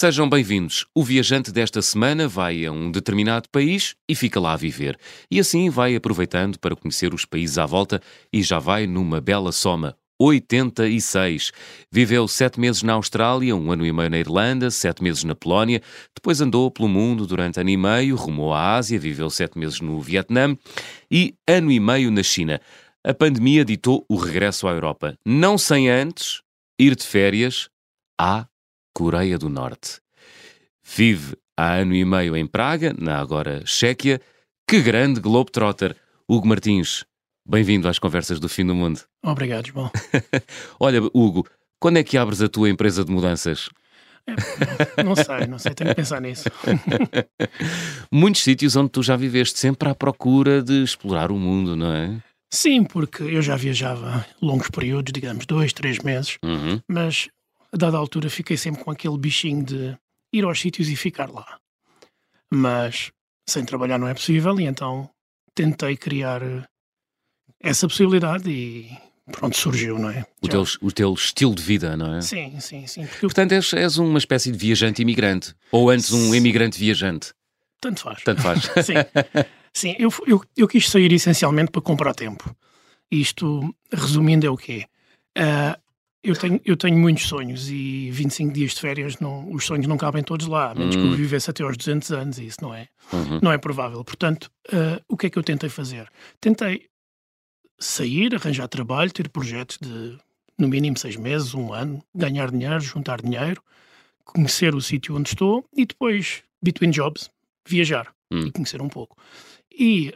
Sejam bem-vindos. O viajante desta semana vai a um determinado país e fica lá a viver. E assim vai aproveitando para conhecer os países à volta e já vai numa bela soma. 86. Viveu sete meses na Austrália, um ano e meio na Irlanda, sete meses na Polónia, depois andou pelo mundo durante ano e meio, rumou à Ásia, viveu sete meses no Vietnã e ano e meio na China. A pandemia ditou o regresso à Europa, não sem antes ir de férias à Coreia do Norte. Vive há ano e meio em Praga, na agora Chequia. Que grande Globetrotter! Hugo Martins, bem-vindo às Conversas do Fim do Mundo. Obrigado, João. Olha, Hugo, quando é que abres a tua empresa de mudanças? É, não sei, não sei, tenho que pensar nisso. Muitos sítios onde tu já viveste sempre à procura de explorar o mundo, não é? Sim, porque eu já viajava longos períodos, digamos, dois, três meses, Uhum. mas a dada altura fiquei sempre com aquele bichinho de ir aos sítios e ficar lá. Mas sem trabalhar não é possível e então tentei criar eh, essa possibilidade e pronto, surgiu, não é? O teu, o teu estilo de vida, não é? Sim, sim, sim. Porque Portanto, és, és uma espécie de viajante imigrante. Ou antes um imigrante viajante. tanto faz. Tanto faz. Sim, sim eu, eu, eu quis sair essencialmente para comprar tempo. Isto, resumindo, é o quê? Ah, eu, tenho, eu tenho muitos sonhos e 25 dias de férias, não, os sonhos não cabem todos lá, a menos que eu vivesse até aos 200 anos, e isso não é, Uhum. não é provável. Portanto, ah, o que é que eu tentei fazer? Tentei sair, arranjar trabalho, ter projetos de no mínimo seis meses, um ano, ganhar dinheiro, juntar dinheiro, conhecer o sítio onde estou e depois, between jobs, viajar Hum. e conhecer um pouco. E,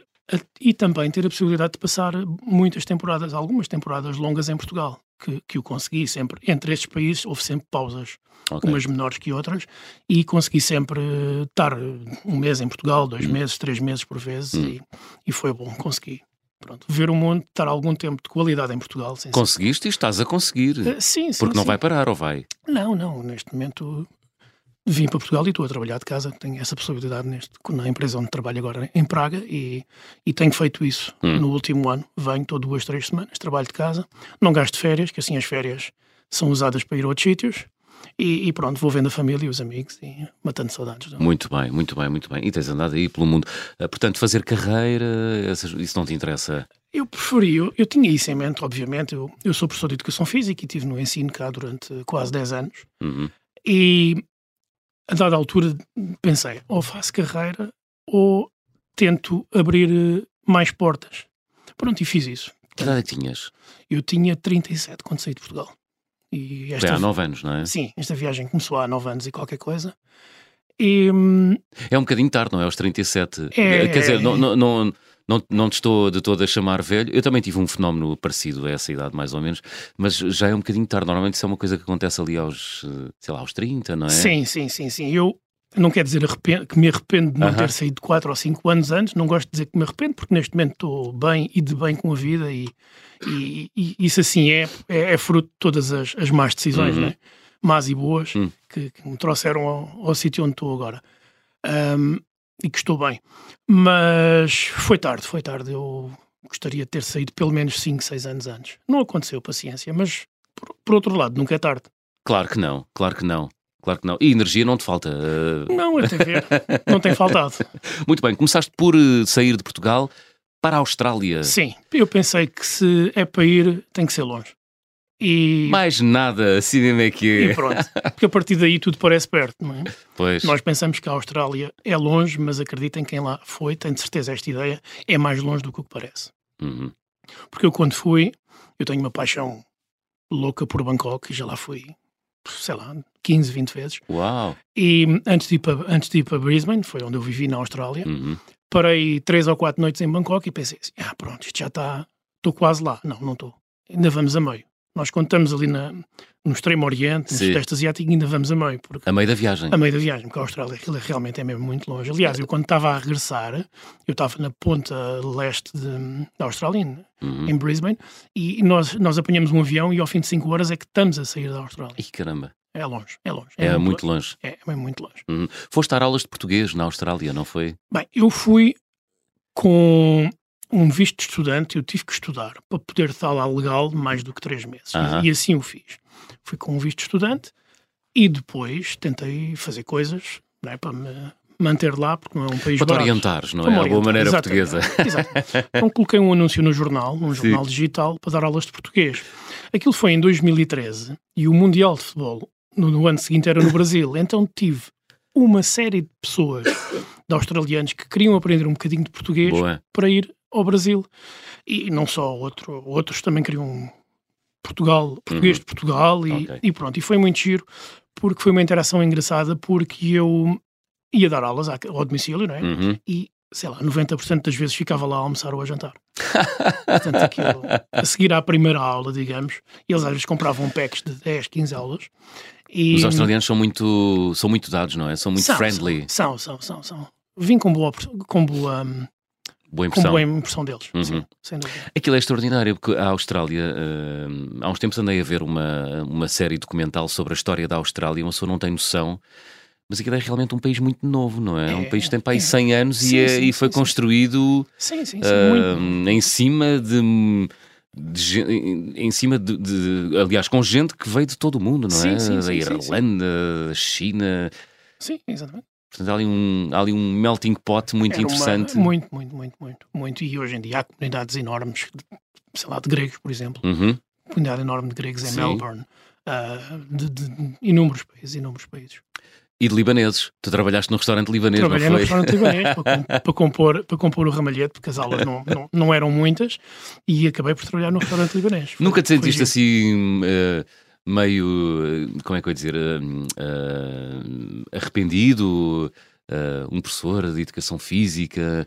e também ter a possibilidade de passar muitas temporadas, algumas temporadas longas em Portugal, que, que o consegui sempre. Entre estes países houve sempre pausas, Ok. umas menores que outras, e consegui sempre estar um mês em Portugal, dois meses, três meses por vezes, Hum. e, e foi bom, consegui. Pronto, ver o mundo, estar algum tempo de qualidade em Portugal. Sem ser- Conseguiste e estás a conseguir. Eh, sim, sim. Porque não sim. vai parar, ou vai? Não, não, neste momento vim para Portugal e estou a trabalhar de casa, tenho essa possibilidade neste, na empresa onde trabalho agora em Praga e, e tenho feito isso Hum. no último ano. Venho todas duas, três semanas, trabalho de casa, não gasto férias, que assim as férias são usadas para ir a outros sítios e, e pronto, vou vendo a família e os amigos e matando saudades. Não? Muito bem, muito bem, muito bem. E tens andado aí pelo mundo. Ah, Portanto, fazer carreira, isso não te interessa? Eu preferi, eu, eu tinha isso em mente, obviamente, eu, eu sou professor de Educação Física e estive no ensino cá durante quase 10 anos Uhum. E a dada altura pensei, ou faço carreira ou tento abrir eh, mais portas. Pronto, e fiz isso. Que idade é que tinhas? Eu tinha 37 quando saí de Portugal. E Bem, esta, há nove anos, não é? Sim, esta viagem começou há 9 anos e qualquer coisa. E hum, É um bocadinho tarde, não é? Aos 37. É. Quer dizer, não, não, não, não, não te estou de todo a chamar velho. Eu também tive um fenómeno parecido a essa idade, mais ou menos, mas já é um bocadinho tarde. Normalmente isso é uma coisa que acontece ali aos, sei lá, aos 30, não é? sim, sim, sim, sim. Eu não quer dizer que me arrependo de não Aham. ter saído 4 ou 5 anos antes, não gosto de dizer que me arrependo, porque neste momento estou bem e de bem com a vida e, e- e isso assim é, é, é fruto de todas as, as más decisões, Uhum. né? más e boas, Hum. que, que me trouxeram ao, ao sítio onde estou agora. Ahm, e que estou bem. Mas foi tarde, foi tarde. Eu gostaria de ter saído pelo menos 5, 6 anos antes. Não aconteceu, paciência, mas por, por outro lado, nunca é tarde. Claro que não, claro que não. Claro que não. E energia não te falta. eh, Não, até ver, não tem faltado. Muito bem, começaste por eh, sair de Portugal para a Austrália. Sim, eu pensei que se é para ir, tem que ser longe. E, Mais nada, cinema é que e é. pronto, porque a partir daí tudo parece perto, não é? Pois. Nós pensamos que a Austrália é longe, mas acreditem quem lá foi, tem de certeza esta ideia, é mais longe do que o que parece. Uhum. Porque eu quando fui, eu tenho uma paixão louca por Bangkok, e já lá fui, sei lá, 15, 20 vezes. Uau. E antes de ir para, antes de ir para Brisbane, foi onde eu vivi na Austrália, Uhum. parei três ou quatro noites em Bangkok e pensei assim, ah pronto, isto já está, estou quase lá. Não, não estou. Ainda vamos a meio. Nós estamos ali na, no extremo oriente, no sudeste asiático, ainda vamos a meio, porque A meio da viagem. a meio da viagem, porque a Austrália aquilo realmente é mesmo muito longe. Aliás, eu quando estava a regressar, eu estava na ponta leste de- da Austrália, Uhum. em Brisbane, e nós, nós apanhamos um avião e ao fim de 5 horas é que estamos a sair da Austrália. Ih, caramba. É longe, é longe. É, muito longe. É, é muito longe. Uhum. Foste dar aulas de português na Austrália, não foi? Bem, eu fui com um visto de estudante, eu tive que estudar para poder estar lá legal mais do que três meses. Aham. E assim o fiz. Fui com um visto de estudante, e depois tentei fazer coisas não é, para me manter lá, porque não é um país Para te orientares, não é? me A boa orientar, maneira exatamente. portuguesa. Exato. Então coloquei um anúncio no jornal, num jornal digital, para dar aulas de português. Aquilo foi em 2013 e o Mundial de Futebol no, no ano seguinte era no Brasil. Então tive uma série de pessoas, de australianos, que queriam aprender um bocadinho de português Boa. para ir ao Brasil. E não só outro, outros também queriam Portugal, português Uhum. de Portugal e, Ok. e pronto. E foi muito giro porque foi uma interação engraçada porque eu ia dar aulas ao domicílio, não é? Uhum. e, sei lá, 90% das vezes ficava lá a almoçar ou a jantar. Portanto, aquilo, a seguir à primeira aula, digamos, eles às vezes compravam packs de 10, 15 aulas. E, Os australianos são muito, são muito dados, não é? São muito são, friendly. São, são, são, são. Vim com boa, com boa, Boa com impressão. boa impressão deles, Uhum. sim, sem dúvida. Aquilo é extraordinário, porque a Austrália, hum, há uns tempos andei a ver uma, uma série documental sobre a história da Austrália, uma pessoa não tem noção, mas aquilo é realmente um país muito novo, não é? É um É, país que tem para aí é. 100 anos Sim, e, é- sim, e foi construído muito. em cima de. de em- cima de, de- aliás, com gente que veio de todo o mundo, não é? Da. Irlanda, da China, Sim, exatamente. Portanto há ali um, há ali um melting pot muito Era uma- interessante. muito, muito, muito, muito, muito. E hoje em dia há comunidades enormes, de- sei lá, de gregos, por exemplo. Uhum. comunidade enorme de gregos em Sim. Melbourne, ah, de, de inúmeros países, inúmeros países. E de libaneses. Tu trabalhaste no restaurante libanês, Trabalhei não no foi? restaurante libanês para, com- para compor, para compor o ramalhete, porque as aulas não, não, não eram muitas, e acabei por trabalhar no restaurante libanês. Foi- Nunca te sentiste assim eh, meio, eh, como é que eu ia dizer, eh, arrependido? eh, um professor de educação física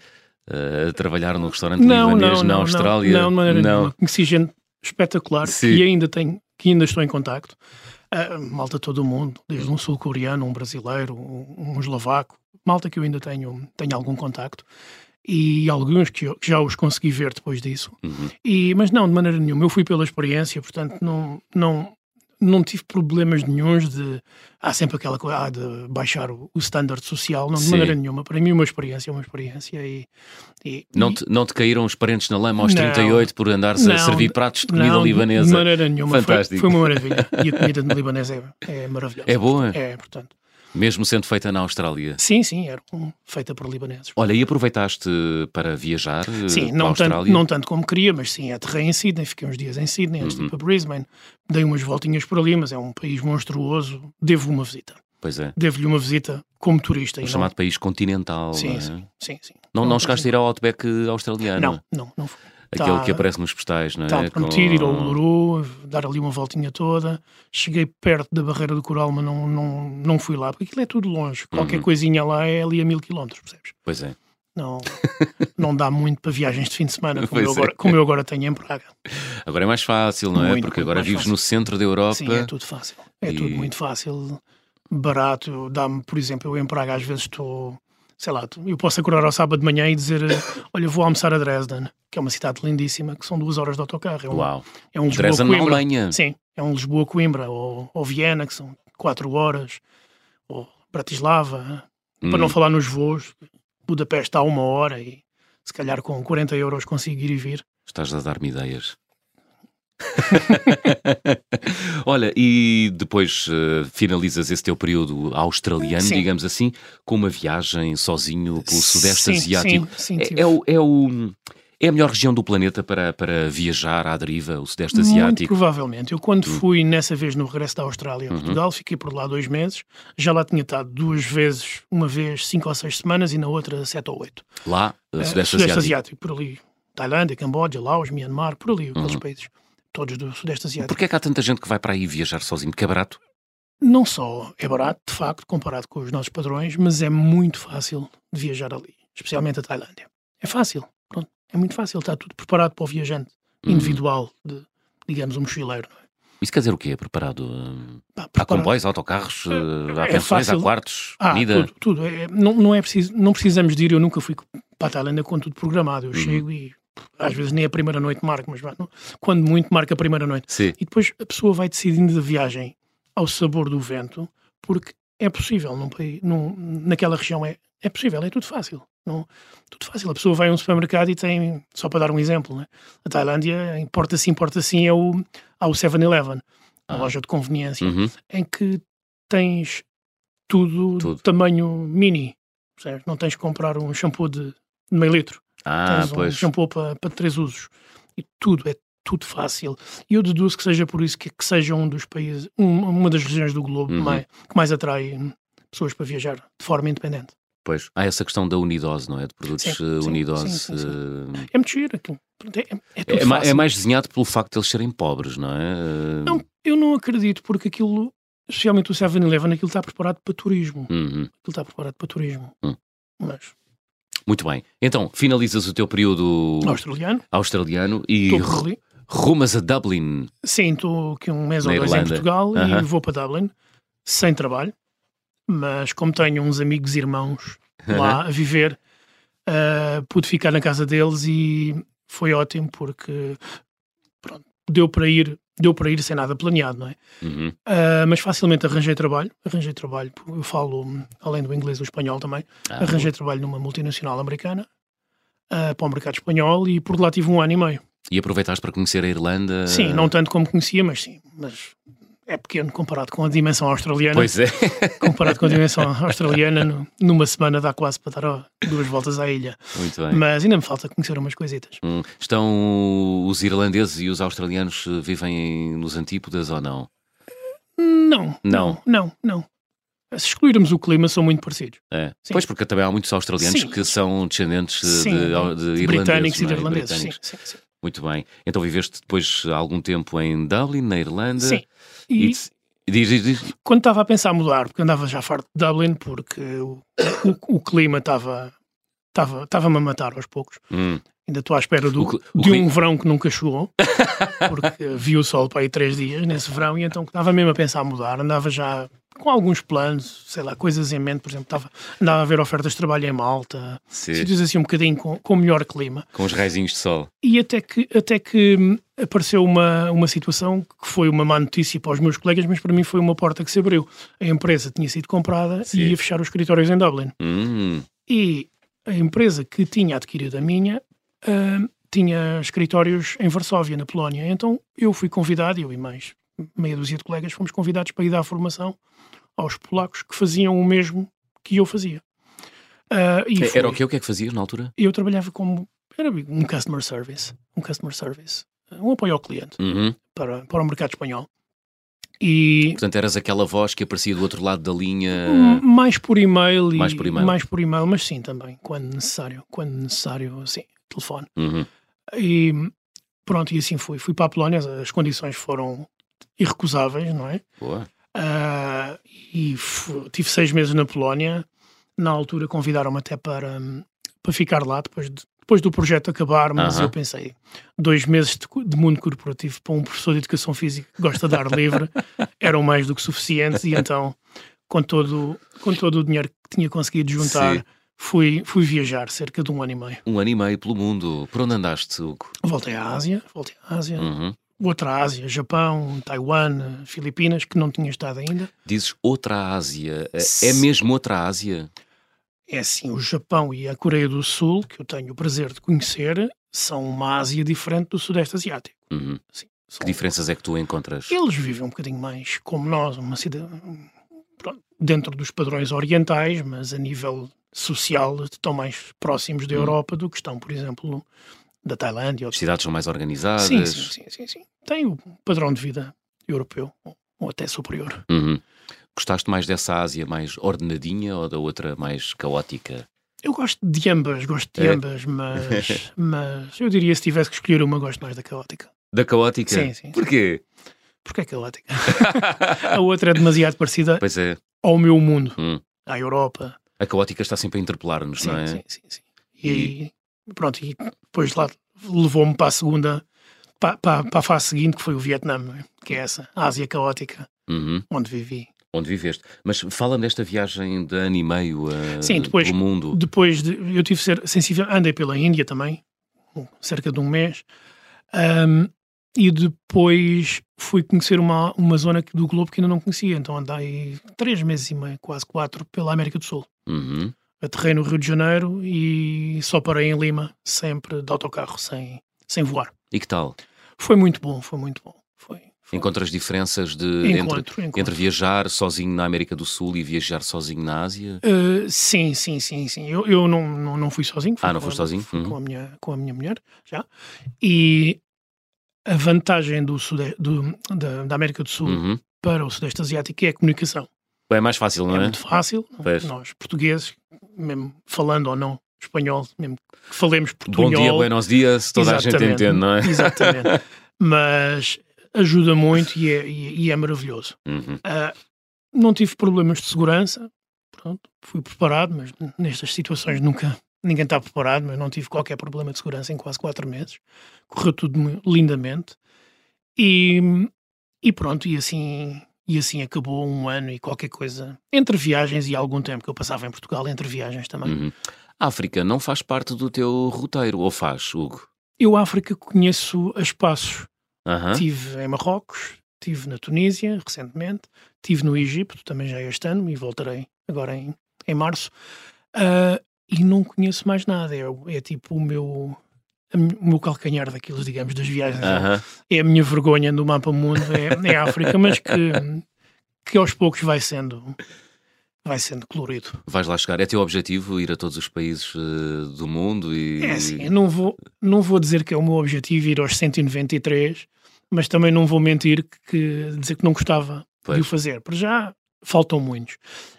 eh, a trabalhar num restaurante não, libanês não, na não, Austrália? Não, não, de maneira nenhuma. Conheci gente espetacular Sim. e ainda, tenho, que ainda estou em contacto. Malta todo o mundo, desde um sul-coreano, um brasileiro, um, um eslovaco, malta que eu ainda tenho, tenho algum contacto. E alguns que, eu- que já os consegui ver depois disso. Uhum. E, mas não, de maneira nenhuma. Eu fui pela experiência, portanto, não, não, não tive problemas nenhuns de. Há sempre aquela coisa ah, de baixar o, o standard social, não, de Sim. maneira nenhuma. Para mim, uma experiência é uma experiência. E, e, Não te, não te caíram os parentes na lama aos Não. 38 por andares a Não, servir pratos de comida não, De libanesa? maneira nenhuma. Foi, Fantástico. foi uma maravilha. E a comida de libanesa é, é maravilhosa. É boa? É, portanto. Mesmo sendo feita na Austrália? Sim, sim, era um, feita por libaneses. Olha, e aproveitaste para viajar eh, Sim, não tanto, Austrália? não tanto como queria, mas sim, aterrei em Sydney, fiquei uns dias em Sydney antes de Uhum. ir para Brisbane, dei umas voltinhas por ali, mas é um país monstruoso, devo uma visita. Pois é, Devo-lhe uma visita como turista. o não- chamado país continental. Sim, não, é? sim, sim, sim. não, não chegaste a ir ao Outback australiano? Não, não, não fui. Aquele Tá- que aparece nos postais, não é? Estava prometido ir ao Com- Uluru, dar ali uma voltinha toda. Cheguei perto da barreira do coral, mas não, não, não fui lá, porque aquilo é tudo longe. Qualquer Uhum. coisinha lá é ali a mil quilómetros, percebes? Pois é. Não, não dá muito para viagens de fim de semana, como, eu é. agora, como eu agora tenho em Praga. Agora é mais fácil, não é? Muito, Porque muito agora vives fácil. no centro da Europa. Sim, é tudo fácil. É E- tudo muito fácil, barato. Dá-me, por exemplo, eu em Praga às vezes estou, sei lá, eu posso acordar ao sábado de manhã e dizer: eh, Olha, vou almoçar a Dresden, que é uma cidade lindíssima, que são duas horas de autocarro. É um, Uau. é um Dresden na. Alemanha. Sim, é um Lisboa-Coimbra ou, ou Viena, que são quatro horas, ou Bratislava, para Hum. não falar nos voos. Budapeste está a uma hora e se calhar com 40 euros consigo ir e vir. Estás a dar-me ideias. Olha, e depois eh, finalizas esse teu período australiano, Sim. digamos assim, com uma viagem sozinho pelo Sudeste Sim, Asiático. Sim, é, é o, é, o- é a melhor região do planeta para, para viajar à deriva, o Sudeste Muito Asiático. provavelmente. Eu, quando Hum. fui nessa vez no regresso da Austrália a Uhum. Portugal, fiquei por lá dois meses. Já lá tinha estado duas vezes, uma vez cinco ou seis semanas e na outra sete ou oito. Lá, eh, Eh, Sudeste, Sudeste Asiático. Asiático, por ali. Tailândia, Camboja, Laos, Myanmar, por ali, aqueles Uhum. países. Todos do Sudeste Asiático. Porquê é que há tanta gente que vai para aí viajar sozinho? Porque é barato? Não só é barato, de facto, comparado com os nossos padrões, mas é muito fácil de viajar ali, especialmente a Tailândia. É fácil, pronto. É muito fácil, está tudo preparado para o viajante Uhum. individual, de, digamos, um mochileiro. não é? Isso quer dizer o quê? Preparado? eh, Pá, Há preparado- comboios, autocarros, eh, há é pensões, há fácil. quartos, Ah, comida. tudo, tudo. É, não, não, é preciso, não precisamos de ir, eu nunca fui para a Tailândia com tudo programado. Eu Uhum. chego e às vezes nem a primeira noite marco, mas quando muito marca a primeira noite. Sim. E depois a pessoa vai decidindo da viagem ao sabor do vento, porque é possível num país, num, naquela região é, é possível, é tudo fácil. Não, tudo fácil. A pessoa vai a um supermercado e tem, só para dar um exemplo, né? a Tailândia, importa sim, importa sim, é o, há o 7-Eleven, a Ah. loja de conveniência, Uhum. em que tens tudo, Tudo. tamanho mini. Certo? Não tens que comprar um shampoo de, de meio litro. Ah, tens um pois. shampoo para, para três usos. E tudo, é tudo fácil. E eu deduzo que seja por isso que, que seja um dos países, um- uma das regiões do globo Uhum. mais, que mais atrai hum, pessoas para viajar de forma independente. Pois. Há essa questão da unidose, não é? De produtos Sim, eh, sim, unidose. sim, sim, eh, É muito É, é É, fácil. é mais desenhado pelo facto de eles serem pobres, não é? Não, eu não acredito, porque aquilo, especialmente o 7-Eleven, aquilo está preparado para turismo. uhum. Aquilo está preparado para turismo. Hum. Mas, Muito bem. Então, finalizas o teu período australiano, australiano e estou rumas a Dublin. Sim, estou aqui um mês ou dois em Irlanda. Portugal Aham. e vou para Dublin, sem trabalho, mas como tenho uns amigos irmãos lá a viver, ah, pude ficar na casa deles e foi ótimo porque deu para ir, deu para ir sem nada planeado, não é? Uhum. Ah, mas facilmente arranjei trabalho, arranjei trabalho, eu falo além do inglês, o espanhol também, Ah, arranjei trabalho numa multinacional americana ah, para o mercado espanhol e por lá tive um ano e meio. E aproveitaste para conhecer a Irlanda? Sim, não tanto como conhecia, mas sim. Mas é pequeno comparado com a dimensão australiana. Pois é. Comparado com a dimensão australiana, numa semana dá quase para dar duas voltas à ilha. Muito bem. Mas ainda me falta conhecer umas coisitas. Hum, Estão os irlandeses e os australianos eh, vivem nos antípodas ou não? Não, Não. não, não. Se excluirmos o clima, são muito parecidos. É. Sim. Pois, porque também há muitos australianos Sim. que são descendentes Sim, de, de irlandeses. Britânicos e não de é? irlandeses. Sim, sim. Muito bem. Então viveste depois algum tempo em Dublin, na Irlanda. Sim. E, E diz, diz, diz. quando estava a pensar mudar, porque andava já farto de Dublin, porque o, o, o clima estava estava estava-me a matar aos poucos. Hum, Ainda estou à espera do, O o de um verão que nunca chegou, porque vi o sol para aí três dias nesse verão e então estava mesmo a pensar mudar. Andava já com alguns planos, sei lá, coisas em mente. Por exemplo, estava, andava a ver ofertas de trabalho em Malta, sim, sítios assim um bocadinho com, com melhor clima. com os raizinhos de sol. E até que, até que hum, apareceu uma, uma situação que foi uma má notícia para os meus colegas, mas para mim foi uma porta que se abriu. A empresa tinha sido comprada Sim. e ia fechar os escritórios em Dublin. Hum, E a empresa que tinha adquirido a minha ah, tinha escritórios em Varsóvia, na Polónia. Então eu fui convidado, eu e mais meia dúzia de colegas, fomos convidados para ir dar formação aos polacos que faziam o mesmo que eu fazia. E Era foi- o quê? O que é que fazias na altura? Eu trabalhava como era um customer service, um customer service, um apoio ao cliente Uhum. para, para o mercado espanhol. E Portanto, eras aquela voz que aparecia do outro lado da linha. Hum, Mais por e-mail e Mais por e-mail. mais por e-mail, mas sim também, quando necessário, quando necessário, sim, telefone. Uhum. E pronto, e assim fui. Fui para a Polónia, as condições foram irrecusáveis, não é? Boa. Ah, e tive seis meses na Polónia. Na altura convidaram-me até para, hum, para ficar lá depois, de- depois do projeto acabar, mas Aham. eu pensei, dois meses de, de mundo corporativo para um professor de educação física que gosta de dar livre eram mais do que suficientes e então, com todo, com todo o dinheiro que tinha conseguido juntar, Sim. fui, fui viajar cerca de um ano e meio. Um ano e meio pelo mundo. Por onde andaste, Hugo? Voltei à Ásia, voltei à Ásia, Uhum. Outra Ásia, Japão, Taiwan, Filipinas, que não tinha estado ainda. Dizes outra Ásia. É- É Sim. mesmo outra Ásia? É assim, o Japão e a Coreia do Sul, que eu tenho o prazer de conhecer, são uma Ásia diferente do Sudeste Asiático. Uhum. Sim, são- Que diferenças é que tu encontras? Eles vivem um bocadinho mais como nós, uma cidade dentro dos padrões orientais, mas a nível social estão mais próximos da Hum. Europa do que estão, por exemplo, da Tailândia. As cidades são mais organizadas? Sim, sim, sim, sim, sim. Tem o padrão de vida europeu, ou- até superior. Uhum. Gostaste mais dessa Ásia mais ordenadinha ou da outra mais caótica? Eu gosto de ambas, gosto de É? ambas, mas, mas eu diria se tivesse que escolher uma, gosto mais da caótica. Da caótica? Sim, sim. Porquê? Porque é caótica. a outra é demasiado parecida é, ao meu mundo, Hum. à Europa. a caótica está sempre a interpelar-nos, não é? sim, sim, sim. E, pronto, e depois lá levou-me para a segunda, para, para, para a fase seguinte, que foi o Vietnã, é? que é essa, a Ásia caótica, Uhum. onde vivi. Onde viveste. Mas fala-me desta viagem de ano e meio uh, Sim, depois- pelo mundo. Depois de, eu tive ser sensível, andei pela Índia também, cerca de um mês, ahm, e depois fui conhecer uma, uma zona do globo que ainda não conhecia, então andei três meses e meio, quase quatro, pela América do Sul. Uhum. Aterrei no Rio de Janeiro e só parei em Lima, sempre de autocarro, sem, sem voar. E que tal? Foi muito bom, foi muito bom. Foi, Encontras diferenças de, Encontro, entre, encontro. entre viajar sozinho na América do Sul e viajar sozinho na Ásia? Uh, sim, sim, sim, sim. Eu, eu não, não, não fui sozinho. Fui Ah, não foste sozinho? Fui Uhum. com, a minha, com a minha mulher, já. E a vantagem do, sude, do da, da América do Sul Uhum. para o Sudeste Asiático é a comunicação. É mais fácil, não É é? muito fácil. Pois. Nós, portugueses, mesmo falando ou não espanhol, mesmo que falemos Bom portunhol... dia, buenos dias, toda a gente Exatamente. entende, não é? Exatamente. Mas ajuda muito e é, e- é maravilhoso. Uhum. Ah, não tive problemas de segurança, pronto, fui preparado, mas nestas situações nunca ninguém está preparado, mas não tive qualquer problema de segurança em quase quatro meses. Correu tudo lindamente e, e pronto, e assim, e assim acabou um ano e qualquer coisa entre viagens e algum tempo que eu passava em Portugal, entre viagens também. Uhum. A África não faz parte do teu roteiro, ou faz, Hugo? Eu, África, conheço a espaços. Aham. Estive em Marrocos, estive na Tunísia recentemente, estive no Egito também já este ano e voltarei agora em, em março. Ah, e não conheço mais nada. É, é tipo o meu, o meu calcanhar daqueles, digamos, das viagens. Aham. É a minha vergonha do mapa mundo, é, é a África, mas que, que aos poucos vai sendo, vai sendo colorido. Vais lá chegar. É teu objetivo ir a todos os países eh, do mundo e. É assim, não vou, não vou dizer que é o meu objetivo ir aos 193, mas também não vou mentir que, que dizer que não gostava de Pois. o fazer. Para já faltam muitos,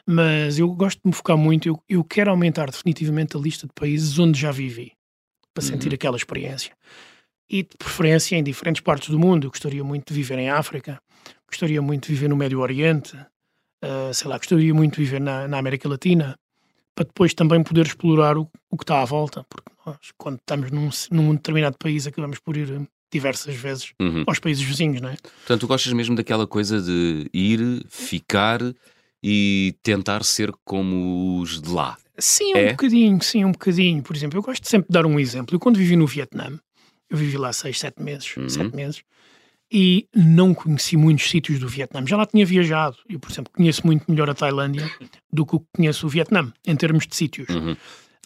mas eu gosto de me focar muito. Eu, eu quero aumentar definitivamente a lista de países onde já vivi para sentir Uhum. aquela experiência. E de preferência em diferentes partes do mundo. Eu gostaria muito de viver em África, gostaria muito de viver no Médio Oriente, ah, sei lá, gostaria muito de viver na, na América Latina, para depois também poder explorar o, o que está à volta, porque nós, quando estamos num, num determinado país, acabamos por ir eh, diversas vezes Uhum. aos países vizinhos, não é? Portanto, tu gostas mesmo daquela coisa de ir, ficar e tentar ser como os de lá. Sim, um É? bocadinho, sim, um bocadinho. Por exemplo, eu gosto sempre de dar um exemplo. Eu, quando vivi no Vietnã, eu vivi lá seis, sete meses, Uhum. sete meses, e não conheci muitos sítios do Vietnã. Já lá tinha viajado. Eu, por exemplo, conheço muito melhor a Tailândia do que o que conheço o Vietnã, em termos de sítios. Uhum.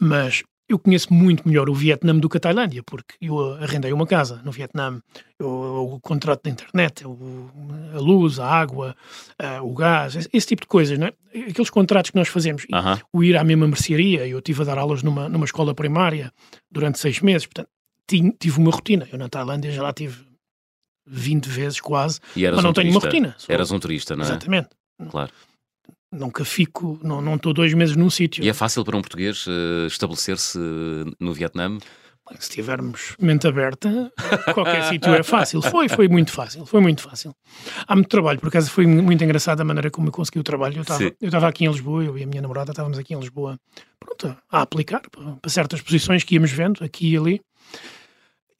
Mas eu conheço muito melhor o Vietnã do que a Tailândia, porque eu arrendei uma casa no Vietnã, eu, o contrato da internet, o- a luz, a água, o gás, esse, esse tipo de coisas, não é? Aqueles contratos que nós fazemos. E Aham. O ir à mesma mercearia, eu estive a dar aulas numa, numa escola primária durante seis meses, portanto, ti- tive uma rotina. Eu na Tailândia já lá tive 20 vezes quase, mas não um tenho uma turista. rotina. Sou- Eras um turista, não é? Exatamente. Claro. Nunca fico, não não estou dois meses num sítio. E é fácil para um português eh, estabelecer-se no Vietnã? Se tivermos mente aberta, qualquer sítio é fácil. Foi, foi muito fácil, foi muito fácil. Há muito trabalho, por acaso foi muito engraçado a maneira como eu consegui o trabalho. Eu estava aqui em Lisboa, eu e a minha namorada estávamos aqui em Lisboa, pronto, a aplicar para, para certas posições que íamos vendo, aqui e ali.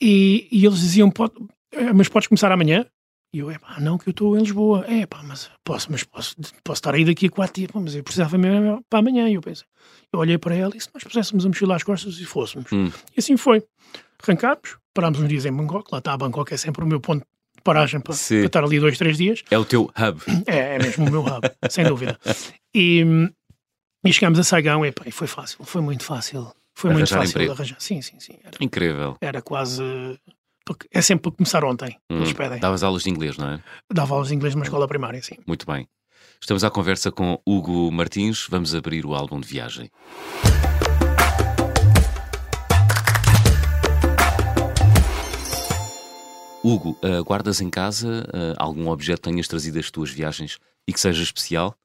E, e eles diziam, "Pode- eh, mas podes começar amanhã? E eu, é pá, não, que eu estou em Lisboa. É pá, mas posso, mas posso, posso estar aí daqui a quatro dias, Pá, mas eu precisava mesmo para amanhã. E eu pensei, eu olhei para ela e se nós puséssemos a mochila às costas e fôssemos. Hum. E assim foi. Arrancámos, parámos uns dias em Bangkok, lá está, Bangkok é sempre o meu ponto de paragem para, para estar ali dois, três dias. É o teu hub. É, é mesmo o meu hub, sem dúvida. E, e chegámos a Saigão e, pá, e foi fácil, foi muito fácil. Foi muito Arranjar fácil emprego. de arranjar. Sim, sim, sim. Era, Incrível. era quase. Porque É sempre para começar ontem, Hum. eles pedem. Davas aulas de inglês, não é? Dava aulas de inglês numa escola primária, sim. Muito bem. Estamos à conversa com Hugo Martins. Vamos abrir o álbum de viagem. Hugo, ah, guardas em casa ah, algum objeto que tenhas trazido das tuas viagens e que seja especial?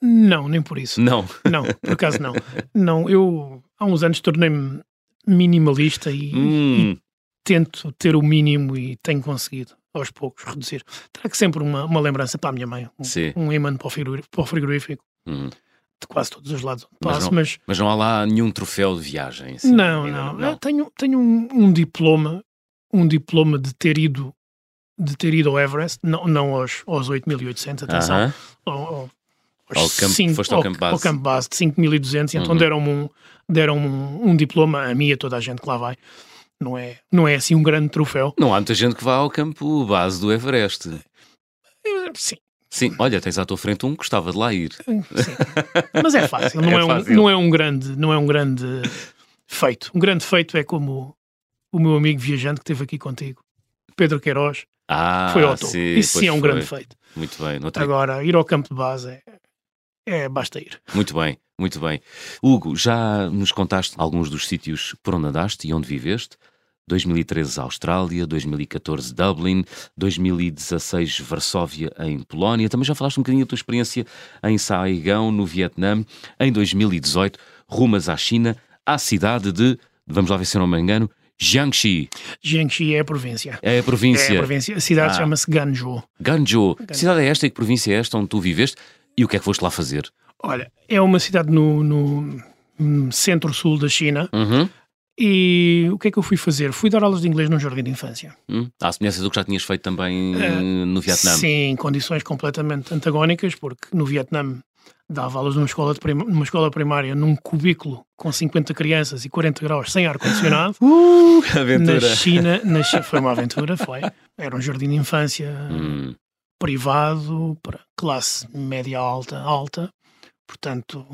Não, nem por isso. Não. Não, por acaso não. Não, eu há uns anos tornei-me minimalista e, Hum, tento ter o mínimo e tenho conseguido aos poucos reduzir. Trago sempre uma, uma lembrança para a minha mãe, um, um imã para o, frigorífico, hum. de quase todos os lados onde Mas passo, não- mas Mas não há lá nenhum troféu de viagem? assim? não, Ainda não, Eu tenho, tenho um, um diploma, um diploma de ter ido de ter ido ao Everest, não, não aos, aos 8.800, atenção, Aham. ao, ao, aos Ao campo- cinco- foste ao campo base. ao campo base de 5.200, então Uhum. deram-me um, deram um, um diploma, a mim e a toda a gente que lá vai. Não é, não é assim um grande troféu. Não há muita gente que vá ao campo base do Everest. Sim, Sim, olha, tens à tua frente um que gostava de lá ir. Sim. Mas é fácil, não É é, fácil. Um, não é um grande, não é um grande feito. Um grande feito é como o meu amigo viajante que esteve aqui contigo, Pedro Queiroz, Ah, foi ao topo. sim, Isso sim é um foi. grande feito. Muito bem. Agora, ir ao campo de base é, é basta ir. Muito bem, muito bem. Hugo, já nos contaste alguns dos sítios por onde andaste e onde viveste? 2013 Austrália, 2014 Dublin, 2016 Varsóvia em Polónia. Também já falaste um bocadinho da tua experiência em Saigon, no Vietnã. Em 2018 rumas à China, à cidade de, vamos lá ver se eu não me engano, Jiangxi. Jiangxi é a província. É a É província. a província. A cidade Ah. chama-se Ganzhou. Ganzhou. Que cidade é esta e que província é esta onde tu viveste? E o que é que foste lá fazer? Olha, é uma cidade no, no, centro-sul da China. Uhum. E o que é que eu fui fazer? Fui dar aulas de inglês num jardim de infância. Hum. À semelhança do que já tinhas feito também Eh, no Vietnã. Sim, em condições completamente antagónicas, porque no Vietnã dava aulas numa escola, numa escola primária num cubículo com 50 crianças e 40 graus sem ar-condicionado. Uh, Na aventura. China, na China foi uma aventura, foi. Era um jardim de infância Hum. privado para classe média alta, alta. Portanto,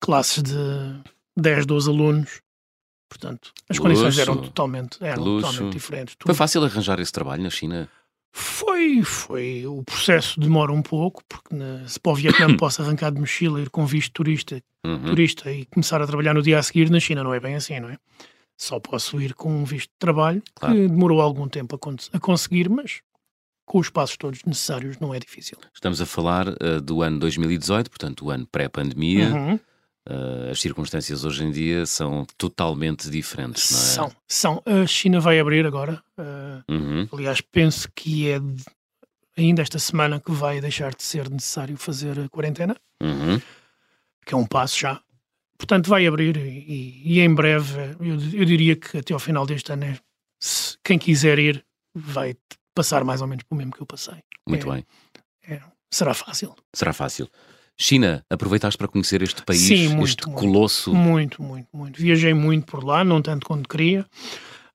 classes de 10, 12 alunos. Portanto, as condições eram totalmente, eram Luxo. totalmente diferentes. Foi fácil arranjar esse trabalho na China? Foi, foi. O processo demora um pouco, porque né, se para o Vietnã posso arrancar de mochila, ir com visto turista, Uhum. turista e começar a trabalhar no dia a seguir, na China não é bem assim, não é? Só posso ir com um visto de trabalho, Claro. que demorou algum tempo a, a conseguir, mas com os passos todos necessários não é difícil. Estamos a falar eh, do ano 2018, portanto, o ano pré-pandemia. Uhum. Eh, as circunstâncias hoje em dia são totalmente diferentes, não é? São, são. A China vai abrir agora. uh, Uhum. aliás, penso que é de- ainda esta semana que vai deixar de ser necessário fazer a quarentena. Uhum. que é um passo já. Portanto, vai abrir e, e em breve, eu, eu diria que até ao final deste ano, é- se quem quiser ir vai passar mais ou menos pelo mesmo que eu passei. Muito É. bem. É, será fácil. Será fácil. China, aproveitaste para conhecer este país, Sim, muito, este muito. colosso. Muito, muito, muito. Viajei muito por lá, não tanto quanto queria,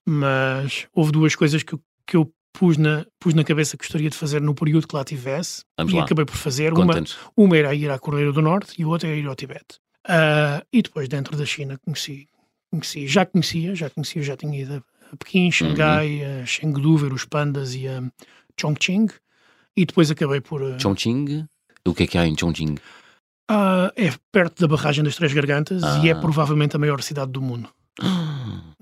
mas houve duas coisas que, eu- que eu pus na, pus na cabeça que gostaria de fazer no período que lá tivesse Vamos e lá. acabei por fazer. Uma. Uma era ir à Correia do Norte e a outra era ir ao Tibete. Ah, e depois, dentro da China, conheci, conheci já conhecia, já conhecia, já tinha ido a Pequim, Xangai, a Chengdu, ver os pandas e a Chongqing. E depois acabei por. ah, Chongqing? O que é que há em Chongqing? ah, é perto da barragem das Três Gargantas e é Ah. provavelmente a maior cidade do mundo.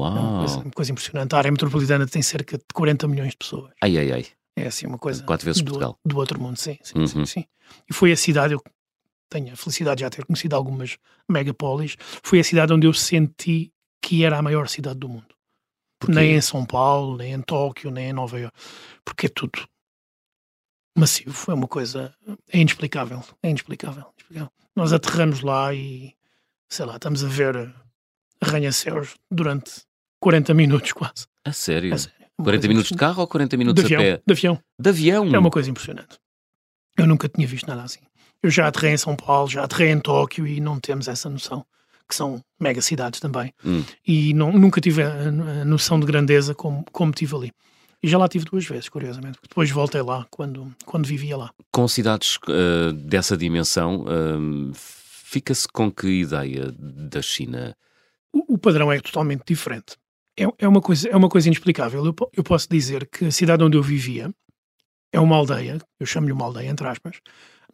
É uma coisa, Uau! uma coisa impressionante. A área metropolitana tem cerca de 40 milhões de pessoas. Ai, ai, ai. É assim uma coisa. Quatro vezes do, Portugal. do outro mundo, sim, sim, Uhum. sim, sim. E foi a cidade, eu tenho a felicidade de já ter conhecido algumas megapolis, foi a cidade onde eu senti que era a maior cidade do mundo. Porquê? Nem em São Paulo, nem em Tóquio, nem em Nova Iorque. Porque é tudo massivo, é uma coisa. É inexplicável. É inexplicável. inexplicável. Nós aterramos lá e, sei lá, estamos a ver arranha-céus durante 40 minutos quase. A sério? É sério. Uma 40 coisa minutos de carro ou 40 minutos de a avião, pé? de avião. De avião? É uma coisa impressionante. Eu nunca tinha visto nada assim. Eu já aterrei em São Paulo, já aterrei em Tóquio e não temos essa noção, que são mega cidades também. Hum. E não, nunca tive a, a noção de grandeza como, como tive ali. E já lá tive duas vezes, curiosamente. Depois voltei lá quando, quando vivia lá. Com cidades eh, dessa dimensão, eh, fica-se com que ideia da China? O, o padrão é totalmente diferente. É, é, uma, coisa, é uma coisa inexplicável. Eu, eu posso dizer que a cidade onde eu vivia é uma aldeia, eu chamo-lhe uma aldeia, entre aspas,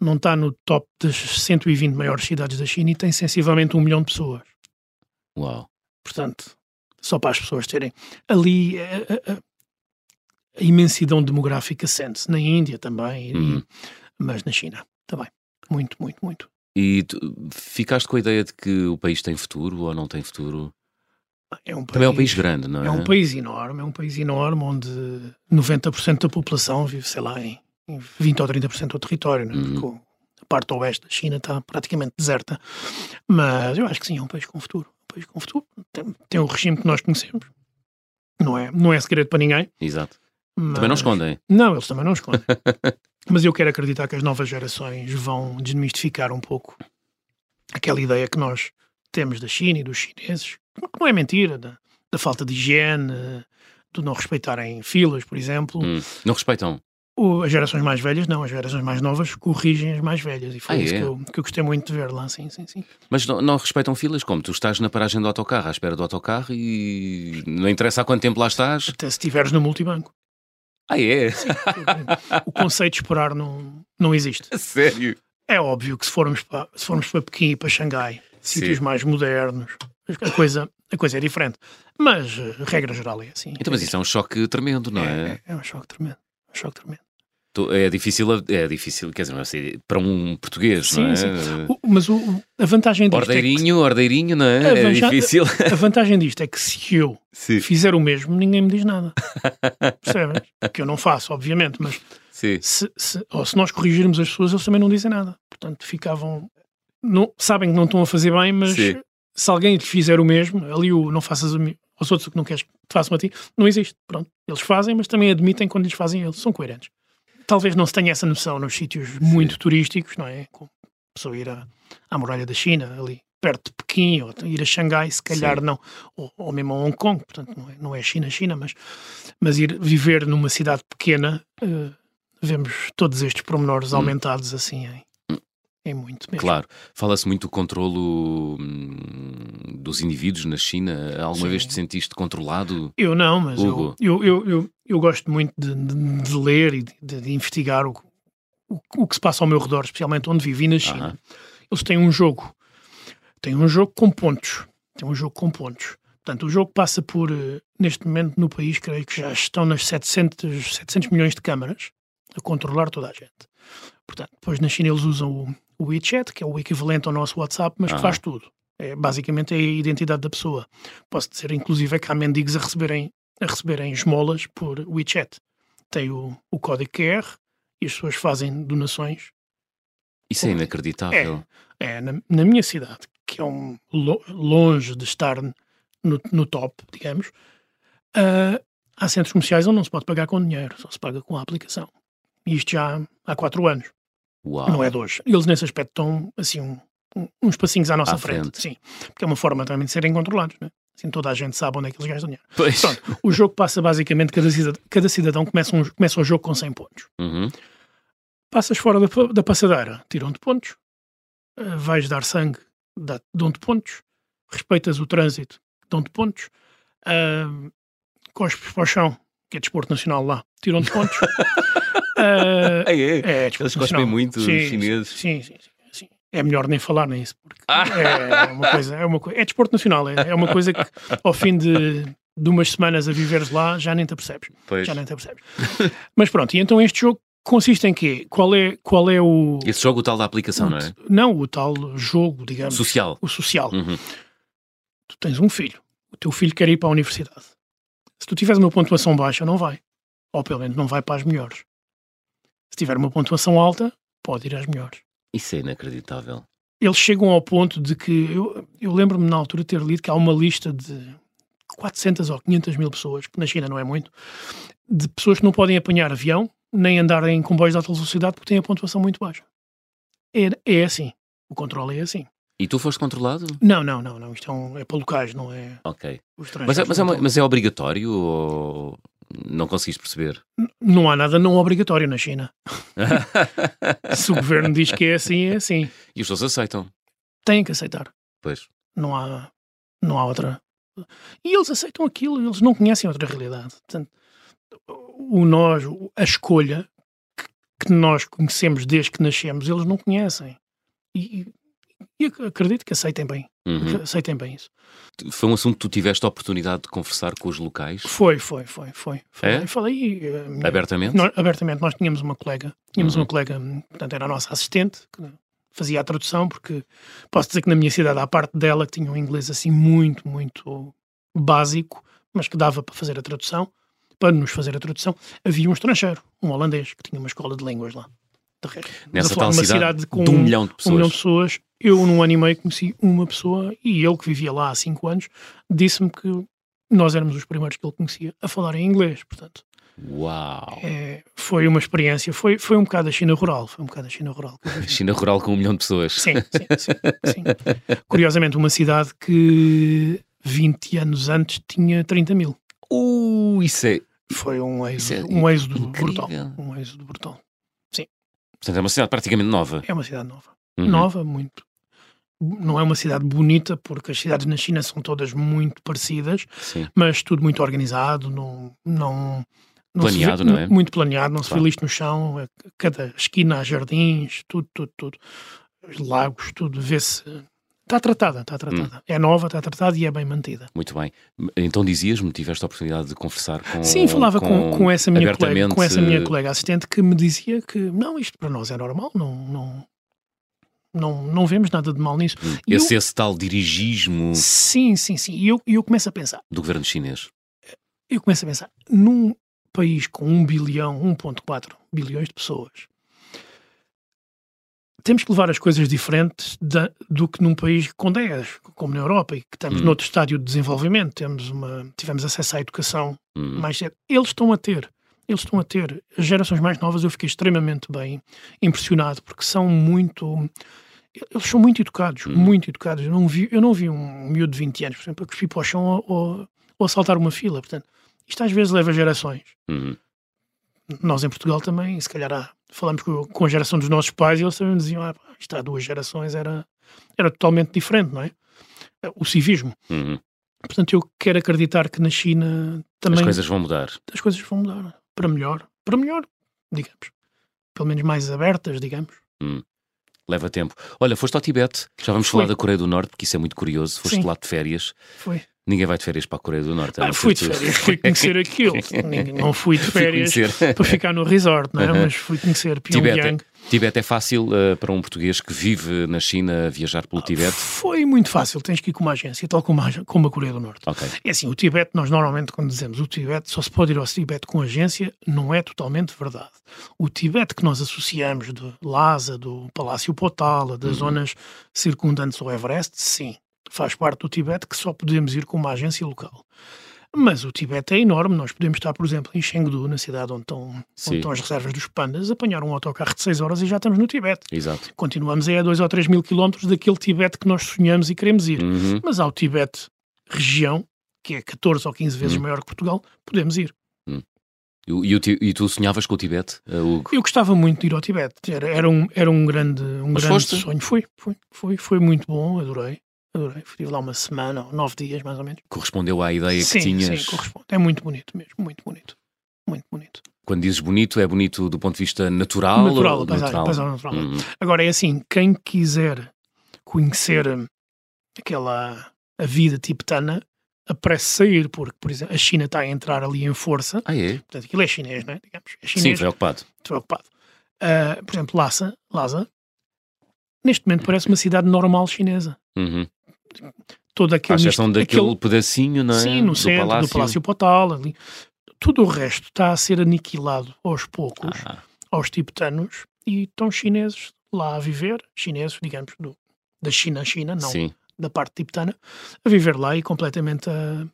não está no top das 120 maiores cidades da China e tem sensivelmente um milhão de pessoas. Uau! Portanto, só para as pessoas terem. Ali a, a- a- imensidão demográfica sente-se. Na Índia também, e- Uhum. mas na China também. Muito, muito, muito. E ficaste com a ideia de que o país tem futuro ou não tem futuro? É um Também é um país grande, não é? É um país enorme, é um país enorme onde 90% da população vive, sei lá, em, em 20 ou 30% do território, né? Uhum. porque a parte oeste da China está praticamente deserta. Mas eu acho que sim, é um país com futuro. Um país com futuro. Tem, tem o regime que nós conhecemos. Não é, não é segredo para ninguém. Exato. Mas... Também não escondem. Não, eles também não escondem. Mas eu quero acreditar que as novas gerações vão desmistificar um pouco aquela ideia que nós temos da China e dos chineses, que não é mentira, da, da falta de higiene, do não respeitarem filas, por exemplo. Hum. Não respeitam. O- as gerações mais velhas, não, as gerações mais novas corrigem as mais velhas. E foi Ah, isso é? que, eu, que eu gostei muito de ver lá, sim, sim, sim. Mas não, não respeitam filas como? Tu estás na paragem do autocarro, à espera do autocarro e não interessa há quanto tempo lá estás. Até se estiveres no multibanco. Ah, é? Sim, o conceito de esperar não, não existe. Sério? É óbvio que se formos para, se formos para Pequim e para Xangai, sítios mais modernos, a coisa, a coisa é diferente. Mas, a regra geral, é assim. Então, mas isso é um choque tremendo, não é? É, é um choque tremendo. Um choque tremendo. É difícil, é difícil, quer dizer, sei, para um português, sim, não é? Sim. O, mas o, a vantagem disto ordeirinho, é que, ordeirinho, não é? É difícil. A vantagem disto é que se eu sim. fizer o mesmo, ninguém me diz nada. Percebes? Que eu não faço, obviamente, mas se, se, ou se nós corrigirmos as pessoas, eles também não dizem nada. Portanto, ficavam. Não, sabem que não estão a fazer bem, mas sim. se alguém lhe fizer o mesmo, ali o não faças mim, aos outros o que não queres que te façam a ti, não existe. Pronto. Eles fazem, mas também admitem quando lhes fazem eles. São coerentes talvez não se tenha essa noção nos sítios muito Sim. turísticos, não é? Como a pessoa ir à, à muralha da China, ali perto de Pequim, ou ir a Xangai, se calhar Sim. não, ou, ou, mesmo a Hong Kong, portanto não é, não é China, China, mas, mas ir viver numa cidade pequena, uh, vemos todos estes pormenores hum. aumentados assim em, é muito mesmo. Claro. Fala-se muito do controlo hum, dos indivíduos na China. Alguma Sim. vez te sentiste controlado? Eu não, mas eu, eu, eu, eu, eu, gosto muito de, de, de ler e de, de investigar o, o, o, que se passa ao meu redor, especialmente onde vivi na China. Uh -huh. Eles têm um jogo. Têm um jogo com pontos. Tem um jogo com pontos. Portanto, o jogo passa por, eh, neste momento no país, creio que já estão nas 700, 700 milhões de câmaras a controlar toda a gente. Portanto, depois na China eles usam o, o WeChat, que é o equivalente ao nosso WhatsApp, mas que faz tudo. É, basicamente é a identidade da pessoa. Posso dizer, inclusive, é que há mendigos a receberem, a receberem esmolas por WeChat. Tem o, o código QR e as pessoas fazem donações. Isso é inacreditável. É, é na, na, minha cidade, que é um, longe de estar no, no top, digamos, uh, há centros comerciais onde não se pode pagar com dinheiro, só se paga com a aplicação. E isto já há quatro anos. Uau. Não é de hoje. Eles, nesse aspecto, estão assim um, um, uns passinhos à nossa à frente. frente. Sim. Porque é uma forma também de serem controlados. Né? Assim toda a gente sabe onde é que eles gastam dinheiro. Pois. Pronto, o jogo passa basicamente, cada cidadão, cada cidadão começa, um, começa o jogo com 100 pontos. Uhum. Passas fora da, da passadeira, tiram-te pontos. Uh, vais dar sangue, dão-te pontos. Respeitas o trânsito, dão-te pontos. Uh, cospes para o chão, que é desporto nacional lá, tiram-te pontos. Uh, é, é. é Eles gostam muito, sim, os chineses. Sim, sim, sim, É melhor nem falar nisso, porque ah. é uma coisa, é uma coisa, é desporto nacional, é, é uma coisa que ao fim de, de umas semanas a viveres lá já nem te apercebes. Pois. Já nem te apercebes. Mas pronto, e então este jogo consiste em quê? Qual é, qual é o. Esse jogo, o tal da aplicação, o, não é? Não, o tal jogo, digamos. Social. O social. Uhum. Tu tens um filho, o teu filho quer ir para a universidade. Se tu tiveres uma pontuação baixa, não vai. Ou pelo menos não vai para as melhores. Se tiver uma pontuação alta, pode ir às melhores. Isso é inacreditável. Eles chegam ao ponto de que. Eu, eu lembro-me na altura de ter lido que há uma lista de 400 ou 500 mil pessoas, que na China não é muito, de pessoas que não podem apanhar avião nem andar em comboios de alta velocidade porque têm a pontuação muito baixa. É, é assim. O controle é assim. E tu foste controlado? Não, não, não, não. Isto é, um, é para locais, não é. Ok. Mas é, mas, é mas é obrigatório ou não conseguiste perceber? Não há nada não obrigatório na China. Se o governo diz que é assim, é assim. E os outros aceitam? Têm que aceitar. Pois. Não há, não há outra. E eles aceitam aquilo, eles não conhecem outra realidade. Portanto, o nós, a escolha que nós conhecemos desde que nascemos, eles não conhecem. E, e acredito que aceitem bem. Uhum. Aceitem bem isso. Foi um assunto que tu tiveste a oportunidade de conversar com os locais? Foi, foi, foi. foi. É? Falei. Minha, abertamente? Nós, abertamente. Nós tínhamos uma colega, tínhamos uhum. uma colega, portanto era a nossa assistente, que fazia a tradução, porque posso dizer que na minha cidade, à parte dela, que tinha um inglês assim muito, muito básico, mas que dava para fazer a tradução, para nos fazer a tradução, havia um estrangeiro, um holandês, que tinha uma escola de línguas lá. Nessa tal cidade, cidade com de um milhão de pessoas. Um milhão de pessoas. Eu, num ano e meio, conheci uma pessoa e ele, que vivia lá há cinco anos, disse-me que nós éramos os primeiros que ele conhecia a falar em inglês, portanto. Uau! É, foi uma experiência, foi, foi um bocado a China rural, foi um bocado a China rural. China rural com um milhão de pessoas. Sim, sim, sim, sim. Curiosamente, uma cidade que 20 anos antes tinha 30 mil. Uh, isso é... Foi um êxodo, é um êxodo brutal. Um êxodo brutal. Portanto, é uma cidade praticamente nova. É uma cidade nova. Uhum. Nova, muito. Não é uma cidade bonita, porque as cidades na China são todas muito parecidas, Sim. mas tudo muito organizado. Não, não, Não se vê- Planeado, não é? Muito planeado, não se Claro. vê lixo no chão, a cada esquina há jardins, tudo, tudo, tudo. Os Lagos, tudo, vê-se. Está tratada, está tratada. Hum. É nova, está tratada e é bem mantida. Muito bem. Então dizias-me, tiveste a oportunidade de conversar com. Sim, falava com, com, essa minha colega, abertamente, com essa minha eh, colega assistente que me dizia que não, isto para nós é normal, não, não, não, não vemos nada de mal nisso. hum, E eu- Esse, esse tal dirigismo Sim, sim, sim. E eu, eu começo a pensar, do governo chinês. eu começo a pensar, num país com 1 bilhão, 1.4 bilhões de pessoas, temos que levar as coisas diferentes da- do que num país com 10, como na Europa, e que estamos Hum. noutro estádio de desenvolvimento, temos uma, tivemos acesso à educação Hum, mais cedo. Eles estão a ter, eles estão a ter. As gerações mais novas eu fiquei extremamente bem impressionado, porque são muito... Eles são muito educados, Hum. muito educados. Eu não, vi, eu não vi um miúdo de 20 anos, por exemplo, a cuspir para o chão ou, ou, ou a saltar uma fila. Portanto, isto às vezes leva gerações. hum, Nós em Portugal também, se calhar há- falamos com, com a geração dos nossos pais e eles também diziam, ah, isto há duas gerações era, era totalmente diferente, não é? O civismo. hum. Portanto, eu quero acreditar que na China também As coisas vão mudar. as coisas vão mudar para melhor. Para melhor, digamos. Pelo menos mais abertas, digamos. Leva tempo. Olha, foste ao Tibete. Já vamos Fui. falar da Coreia do Norte, porque isso é muito curioso. Foste Sim. lá de férias. Foi. Ninguém vai de férias para a Coreia do Norte. Ah, fui de tu. férias, fui conhecer aquilo. Não fui de Fui férias conhecer. para ficar no resort, não é? Uhum. Mas fui conhecer Tibete, Pyongyang. é, Tibete é fácil eh, para um português que vive na China viajar pelo Tibete? Foi muito fácil, tens que ir com uma agência, tal como a, como a Coreia do Norte. Ok. É assim, o Tibete, nós normalmente quando dizemos o Tibete, só se pode ir ao Tibete com agência, não é totalmente verdade. O Tibete que nós associamos de Lhasa, do Palácio Potala, das zonas circundantes ao Everest, sim, faz parte do Tibete que só podemos ir com uma agência local. Mas o Tibete é enorme, nós podemos estar, por exemplo, em Chengdu, na cidade onde estão, onde estão as reservas dos pandas, apanhar um autocarro de 6 horas e já estamos no Tibete. Exato. Continuamos aí a 2 ou 3 mil quilómetros daquele Tibete que nós sonhamos e queremos ir. Uhum. Mas há o Tibete região, que é 14 ou 15 vezes Hum. maior que Portugal, podemos ir. E, e Ti- e tu sonhavas com o Tibete, eh, Hugo? Eu gostava muito de ir ao Tibete. Era, era, um, era um grande, um Mas grande foste? sonho. Foi, foi, foi, foi muito bom, adorei. Adorei. Estive lá uma semana, ou nove dias mais ou menos. Correspondeu à ideia sim, que tinhas? sim, corresponde. É muito bonito mesmo, muito bonito. Muito bonito. Quando dizes bonito, é bonito do ponto de vista natural? natural, ou paisagem, natural? paisagem natural. Uhum. Agora é assim, quem quiser conhecer hum, aquela a vida tibetana, apresse sair, porque, por exemplo, a China está a entrar ali em força. Ah, é? Portanto, aquilo é chinês, não é? Digamos, é Sim, chinês, foi ocupado. estou ocupado. Ah, por exemplo, Lhasa, Lhasa, neste momento parece uma cidade normal chinesa. Uhum. Todo aquele, exceção daquele aquele- pedacinho, não é? sim, no do centro, palácio. do Palácio Potal, ali. Tudo o resto está a ser aniquilado aos poucos, Ah, aos tibetanos, e estão chineses lá a viver, chineses, digamos, do, da China a China, não Sim. da parte tibetana, a viver lá e completamente a,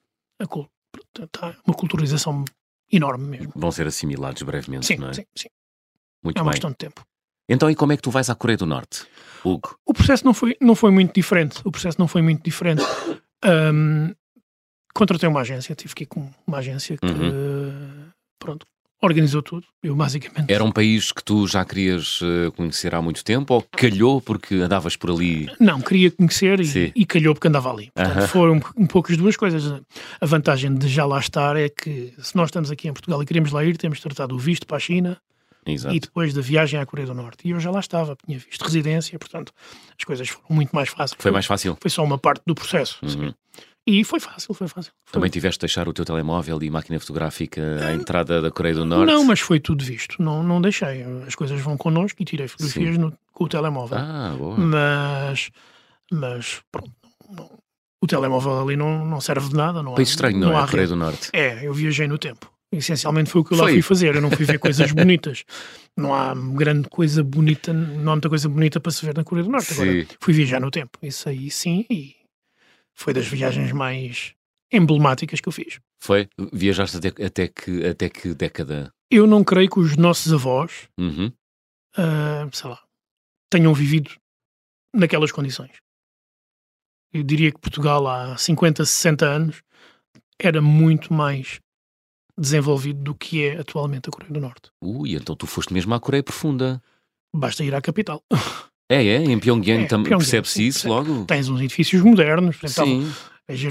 a uma culturização enorme mesmo. Vão ser assimilados brevemente, Sim, não é? sim, sim. Muito É uma bem. questão de tempo. Então, e como é que tu vais à Coreia do Norte, Hugo? O processo não foi, não foi muito diferente. O processo não foi muito diferente. Ahm, contratei uma agência, tive que ir com uma agência que pronto, organizou tudo. Eu basicamente. Era um país que tu já querias eh, conhecer há muito tempo ou calhou porque andavas por ali? Não, queria conhecer e, e calhou porque andava ali. Portanto, Aham. foram um, um pouco as duas coisas. A vantagem de já lá estar é que se nós estamos aqui em Portugal e queremos lá ir, temos de tratar do visto para a China Exato. e depois da viagem à Coreia do Norte. E eu já lá estava, tinha visto residência, portanto as coisas foram muito mais fáceis. Foi mais fácil. Foi só uma parte do processo. Uhum. E foi fácil, foi fácil. Foi. Também tiveste de deixar o teu telemóvel e máquina fotográfica à entrada da Coreia do Norte? Não, mas foi tudo visto. Não, não deixei. As coisas vão connosco e tirei fotografias no- com o telemóvel. Ah, boa. Mas, mas pronto, não- o telemóvel ali não, não serve de nada. Não há, País estranho, não, é? há A Coreia do Norte. É, eu viajei no tempo. Essencialmente foi o que eu lá Foi. fui fazer. Eu não fui ver coisas bonitas. Não há grande coisa bonita, não há muita coisa bonita para se ver na Coreia do Norte. Agora, Sim. fui viajar no tempo. Isso aí sim, e foi das viagens mais emblemáticas que eu fiz. Foi? Viajaste até, até, que, até que década? Eu não creio que os nossos avós, Uhum. ah, sei lá, tenham vivido naquelas condições. Eu diria que Portugal há 50, 60 anos era muito mais desenvolvido do que é atualmente a Coreia do Norte. Ui, então tu foste mesmo à Coreia Profunda. Basta ir à capital. É, é? Em Pyongyang É, tam- Pyongyang, percebe-se sim, isso sim. logo? Tens uns edifícios modernos, por exemplo, Sim.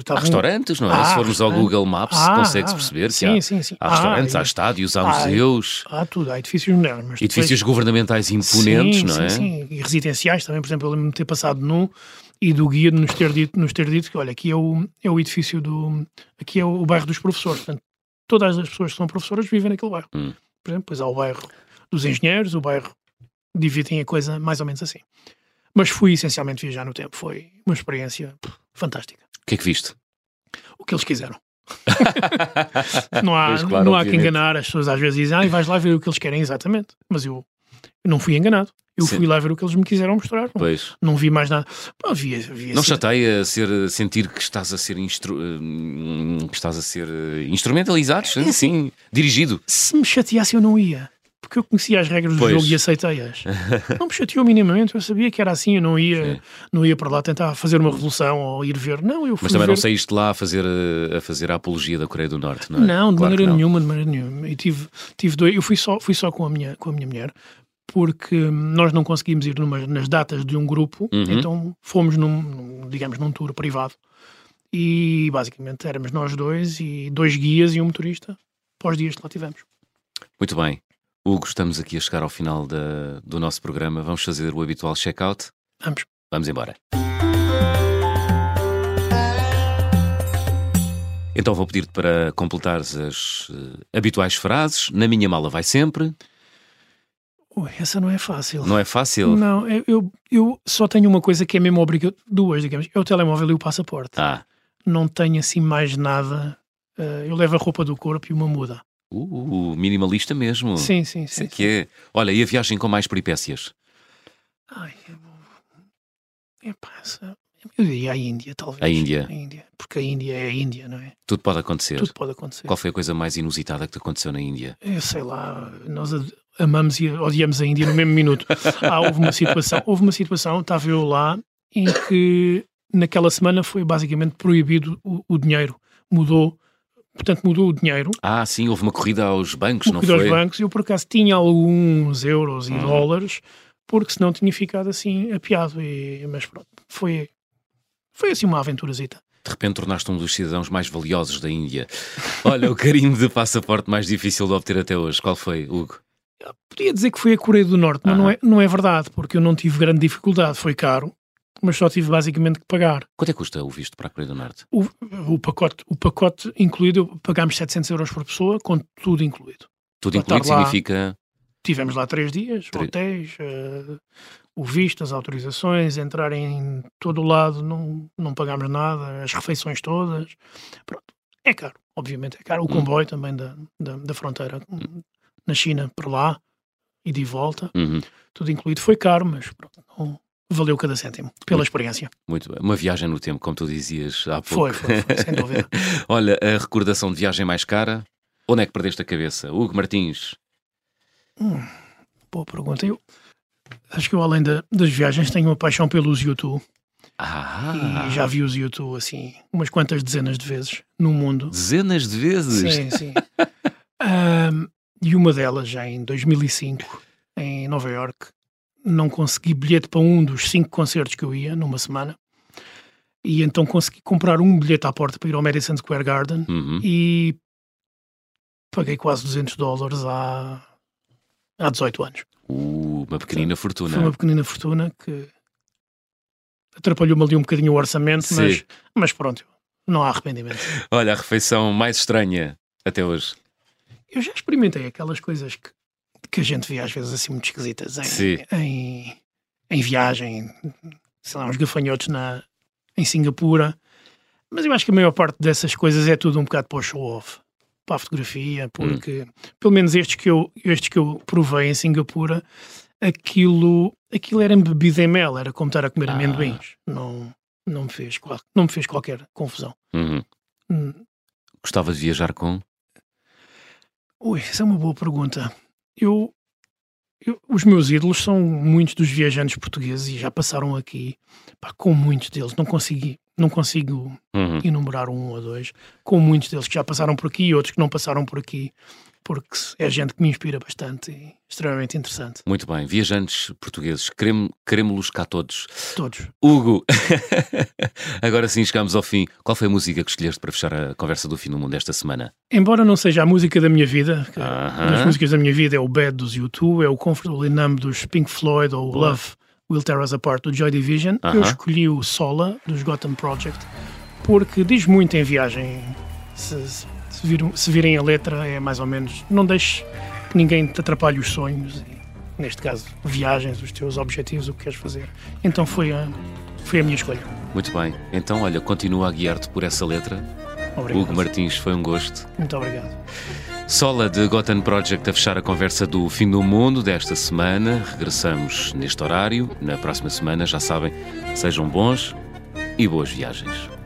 Há restaurantes, não é? Ah, Se formos ao. Google Maps, Ah, consegue-se ah, perceber que sim, há, sim, sim. há restaurantes, Ah, há estádios, há Ah, museus, Há tudo, há edifícios modernos. mas edifícios depois- governamentais imponentes, sim, não sim, é? Sim, e residenciais também, por exemplo, eu lembro-me de ter passado num e do guia nos ter dito, nos ter dito que, olha, aqui é o, é o edifício do... aqui é o bairro dos professores, portanto, todas as pessoas que são professoras vivem naquele bairro. Hum. Por exemplo, depois há o bairro dos engenheiros, o bairro dividem a coisa mais ou menos assim. Mas fui essencialmente viajar no tempo, foi uma experiência pff, fantástica. O que é que viste? O que eles quiseram. não há, Pois, claro, não há que enganar. As pessoas às vezes dizem, ah, vais lá ver o que eles querem exatamente. Mas eu não fui enganado. Eu Sim. fui lá ver o que eles me quiseram mostrar. Não, não vi mais nada. Pá, via, via Não assim- chateia ser, sentir que estás a ser instru... hum, que estás a ser eh, instrumentalizado, sim, sim, dirigido. Se me chateasse, eu não ia. Porque eu conhecia as regras do Pois. jogo e aceitei-as. não me chateou minimamente. Eu sabia que era assim. Eu não ia, Sim. não ia para lá tentar fazer uma revolução ou ir ver. Não, eu Mas também ver... não saíste lá a fazer, eh, a fazer a apologia da Coreia do Norte, não é? Não, de Claro maneira nenhuma, de maneira nenhuma. E tive, tive dois, eu fui só, fui só com, a minha, com a minha mulher, porque nós não conseguimos ir numa- nas datas de um grupo, Uhum. então fomos num, num, digamos, num tour privado. E basicamente éramos nós dois e dois guias e um motorista os dias que lá tivemos. Muito bem. Hugo, estamos aqui a chegar ao final da- do nosso programa. Vamos fazer o habitual check-out. Vamos. Vamos embora. Então vou pedir-te para completares as eh, habituais frases. Na minha mala vai sempre. Ui, essa não é fácil. Não é fácil? Não, eu, eu, eu só tenho uma coisa que é mesmo obrigatória, duas, digamos, é o telemóvel e o passaporte. Ah. Não tenho assim mais nada. Eh, eu levo a roupa do corpo e uma muda. Uh, minimalista mesmo. Sim, sim, sim. é que é. Olha, e a viagem com mais peripécias? Ai. Epá, essa- eu diria a Índia, talvez. A Índia. A Índia. Porque a Índia é a Índia, não é? Tudo pode acontecer. Tudo pode acontecer. Qual foi a coisa mais inusitada que te aconteceu na Índia? Eu sei lá, nós amamos e odiamos a Índia no mesmo minuto. ah, houve uma situação, houve uma situação, estava eu lá, em que naquela semana foi basicamente proibido o, o dinheiro. Mudou, portanto mudou o dinheiro. Ah, sim, houve uma corrida aos bancos, o não que foi? aos bancos, eu por acaso tinha alguns euros e Uhum. dólares, porque senão tinha ficado assim apiado. E, mas pronto, foi, foi assim uma aventurazita. De repente tornaste um dos cidadãos mais valiosos da Índia. Olha, o carimbo de passaporte mais difícil de obter até hoje. Qual foi, Hugo? Podia dizer que foi a Coreia do Norte, mas não é, não é verdade, porque eu não tive grande dificuldade, foi caro, mas só tive basicamente que pagar. Quanto é que custa o visto para a Coreia do Norte? O, o, pacote, o pacote incluído, pagámos 700 euros por pessoa, com tudo incluído. Tudo Para incluído estar lá. significa. Tivemos lá três dias, hotéis, eh, o visto, as autorizações, entrar em todo o lado, não, não pagámos nada, as refeições todas. Pronto. É caro, obviamente é caro. O Hum. comboio também da, da, da fronteira na China para lá e de volta, Uhum, tudo incluído. Foi caro, mas pronto, não- valeu cada cêntimo pela experiência. muito bem. Uma viagem no tempo, como tu dizias há pouco. Foi, foi, foi, sem dúvida. Olha, a recordação de viagem mais cara. Onde é que perdeste a cabeça? Hugo Martins. Hum, boa pergunta. Eu acho que eu, além da- das viagens, tenho uma paixão pelos YouTube. Ah! E já vi os YouTube assim umas quantas dezenas de vezes no mundo. Dezenas de vezes. Sim, sim. E uma delas já em 2005, em Nova York, não consegui bilhete para um dos cinco concertos que eu ia numa semana. E então consegui comprar um bilhete à porta para ir ao Madison Square Garden Uhum. e paguei quase 200 dólares há, há 18 anos. Uh, uma pequenina fortuna. Foi uma pequenina fortuna que atrapalhou-me ali um bocadinho o orçamento, Sim. mas, mas pronto, não há arrependimento. Olha, a refeição mais estranha até hoje. Eu já experimentei aquelas coisas que, que a gente vê às vezes assim muito esquisitas em, em, em viagem, sei lá, uns gafanhotos na, em Singapura, mas eu acho que a maior parte dessas coisas é tudo um bocado para o show-off, para a fotografia, porque pelo menos estes que, eu, estes que eu provei em Singapura, aquilo, aquilo era bebido em mel, era como estar a comer Ah. amendoins, não, não, me fez, não me fez qualquer confusão. Uhum. Hum, Gostava de viajar com? Ui, essa é uma boa pergunta. Eu, eu- os meus ídolos são muitos dos viajantes portugueses e já passaram aqui. Pá, com muitos deles, não consegui, não consigo Uhum. enumerar um ou dois. Com muitos deles que já passaram por aqui e outros que não passaram por aqui. Porque é gente que me inspira bastante e extremamente interessante. Muito bem. Viajantes portugueses, queremos-los cá todos. Todos. Hugo, agora sim chegamos ao fim. Qual foi a música que escolheste para fechar a conversa do fim do mundo esta semana? Embora não seja a música da minha vida, uh -huh. as músicas da minha vida é o Bad dos U2, é o Comfortably Numb dos Pink Floyd ou Boa. Love Will Tear Us Apart do Joy Division, uh -huh. eu escolhi o Sola dos Gotham Project porque diz muito em viagem. Se, se, se virem a letra, é mais ou menos. Não deixes que ninguém te atrapalhe os sonhos, e, neste caso, viagens, os teus objetivos, o que queres fazer. Então foi a, foi a minha escolha. Muito bem. Então, olha, continua a guiar-te por essa letra. Obrigado. Hugo Martins, foi um gosto. Muito obrigado. Sola de Gotham Project a fechar a conversa do fim do mundo desta semana. Regressamos neste horário. Na próxima semana, já sabem, sejam bons e boas viagens.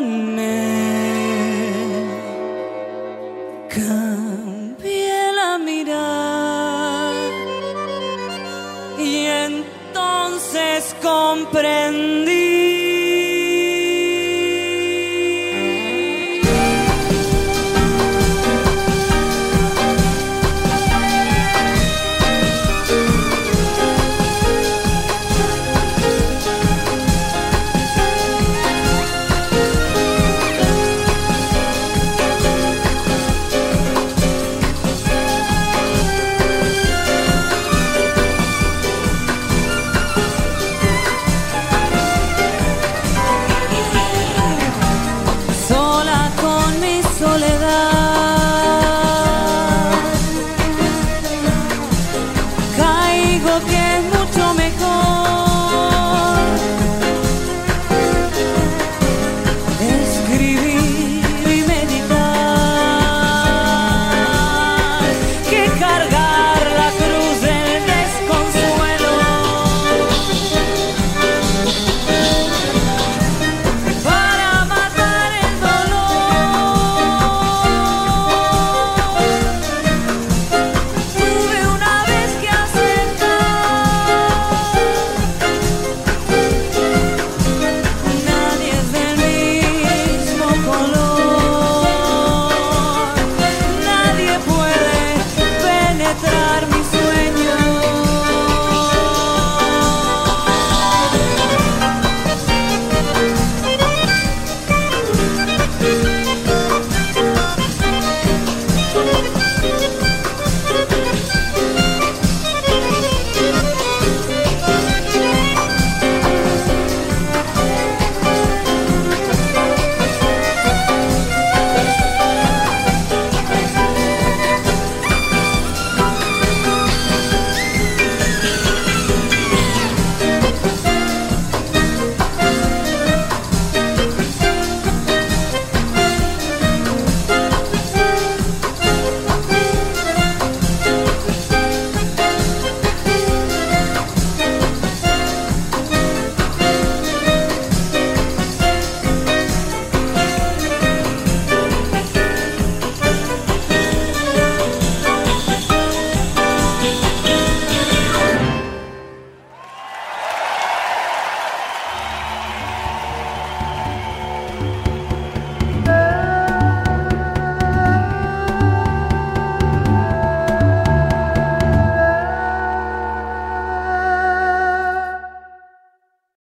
ね叶